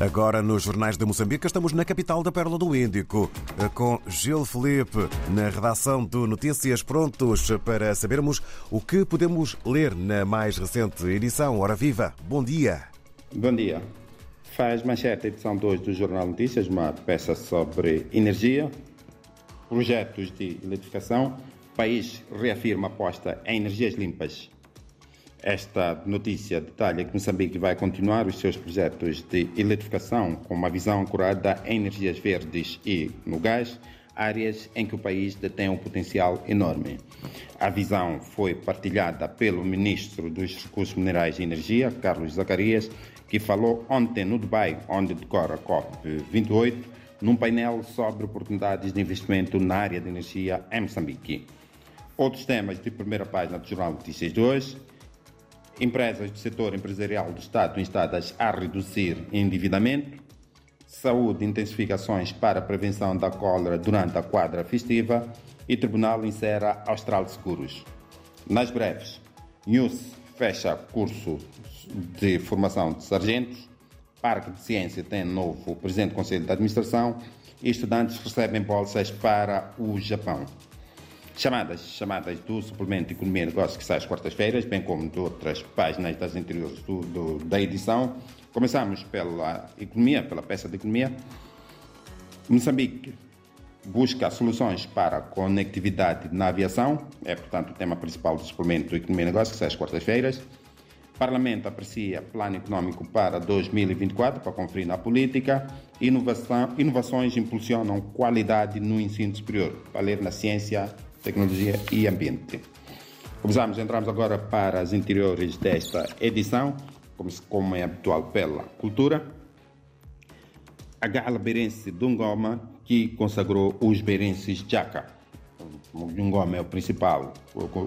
Agora, nos jornais de Moçambique, estamos na capital da Pérola do Índico, com Gil Felipe, na redação do Notícias, prontos para sabermos o que podemos ler na mais recente edição. Hora viva, bom dia. Bom dia. Faz manchete edição 2 do Jornal Notícias, uma peça sobre energia, projetos de eletrificação. O país reafirma aposta em energias limpas. Esta notícia detalha que Moçambique vai continuar os seus projetos de eletrificação com uma visão ancorada em energias verdes e no gás, áreas em que o país detém um potencial enorme. A visão foi partilhada pelo ministro dos Recursos Minerais e Energia, Carlos Zacarias, que falou ontem no Dubai, onde decorre a COP28, num painel sobre oportunidades de investimento na área de energia em Moçambique. Outros temas de primeira página do Jornal Notícias de hoje empresas do setor empresarial do Estado instadas a reduzir endividamento, saúde intensificações para a prevenção da cólera durante a quadra festiva e Tribunal insera Austral Seguros. Nas breves, News fecha curso de formação de sargentos, Parque de Ciência tem novo presidente do Conselho de Administração e estudantes recebem bolsas para o Japão. Chamadas, chamadas do suplemento Economia e Negócios que sai às quartas-feiras, bem como de outras páginas das anteriores do, do, da edição. Começamos pela economia, pela peça de economia. Moçambique busca soluções para conectividade na aviação, é portanto o tema principal do suplemento Economia e Negócios que sai às quartas-feiras. Parlamento aprecia plano econômico para 2024 para conferir na política. Inovação, inovações impulsionam qualidade no ensino superior, para ler na ciência tecnologia e ambiente. Começamos, entramos agora para as interiores desta edição, como é habitual pela cultura. A Gala Berense de Ungoma, que consagrou os Berenses Jaca. Ungoma é o principal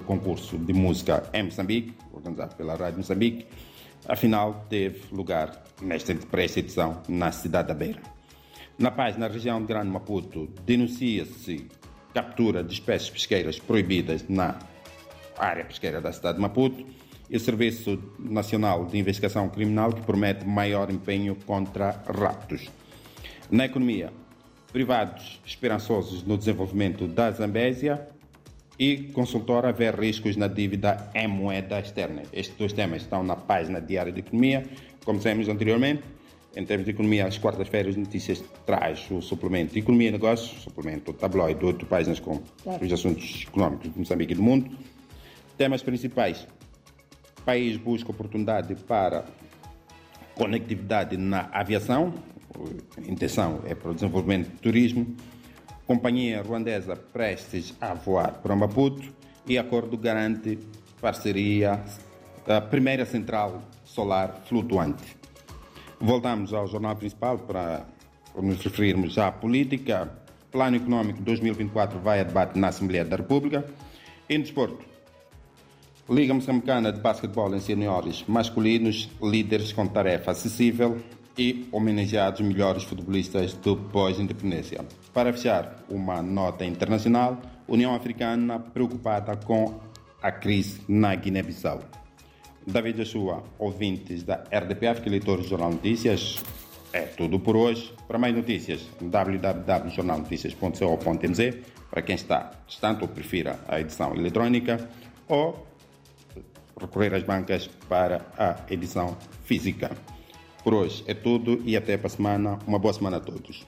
concurso de música em Moçambique, organizado pela Rádio Moçambique. Afinal, teve lugar nesta, esta edição na cidade da Beira. Na paz, na região de Grande Maputo, denuncia-se captura de espécies pesqueiras proibidas na área pesqueira da cidade de Maputo e o Serviço Nacional de Investigação Criminal que promete maior empenho contra raptos. Na economia, privados esperançosos no desenvolvimento da Zambésia e consultora ver riscos na dívida em moeda externa. Estes dois temas estão na página diária de economia, como dissemos anteriormente. Em termos de economia, às quartas-feiras, notícias traz o suplemento de Economia e Negócios, suplemento tabloide de oito páginas com claro. os assuntos económicos de Moçambique e do mundo. Temas principais. País busca oportunidade para conectividade na aviação. A intenção é para o desenvolvimento do turismo. Companhia ruandesa prestes a voar para Maputo. E acordo garante parceria da primeira central solar flutuante. Voltamos ao jornal principal para nos referirmos à política. Plano Econômico 2024 vai a debate na Assembleia da República. Em desporto, Liga Moçambicana de Basquetebol em Seniores Masculinos, líderes com tarefa acessível e homenageados melhores futebolistas do pós-independência. Para fechar, uma nota internacional, União Africana preocupada com a crise na Guiné-Bissau. David Joshua, ouvintes da RDPF, que leitores do Jornal Notícias. É tudo por hoje. Para mais notícias, www.jornalnoticias.co.mz para quem está distante ou prefira a edição eletrônica ou recorrer às bancas para a edição física. Por hoje é tudo e até para a semana. Uma boa semana a todos.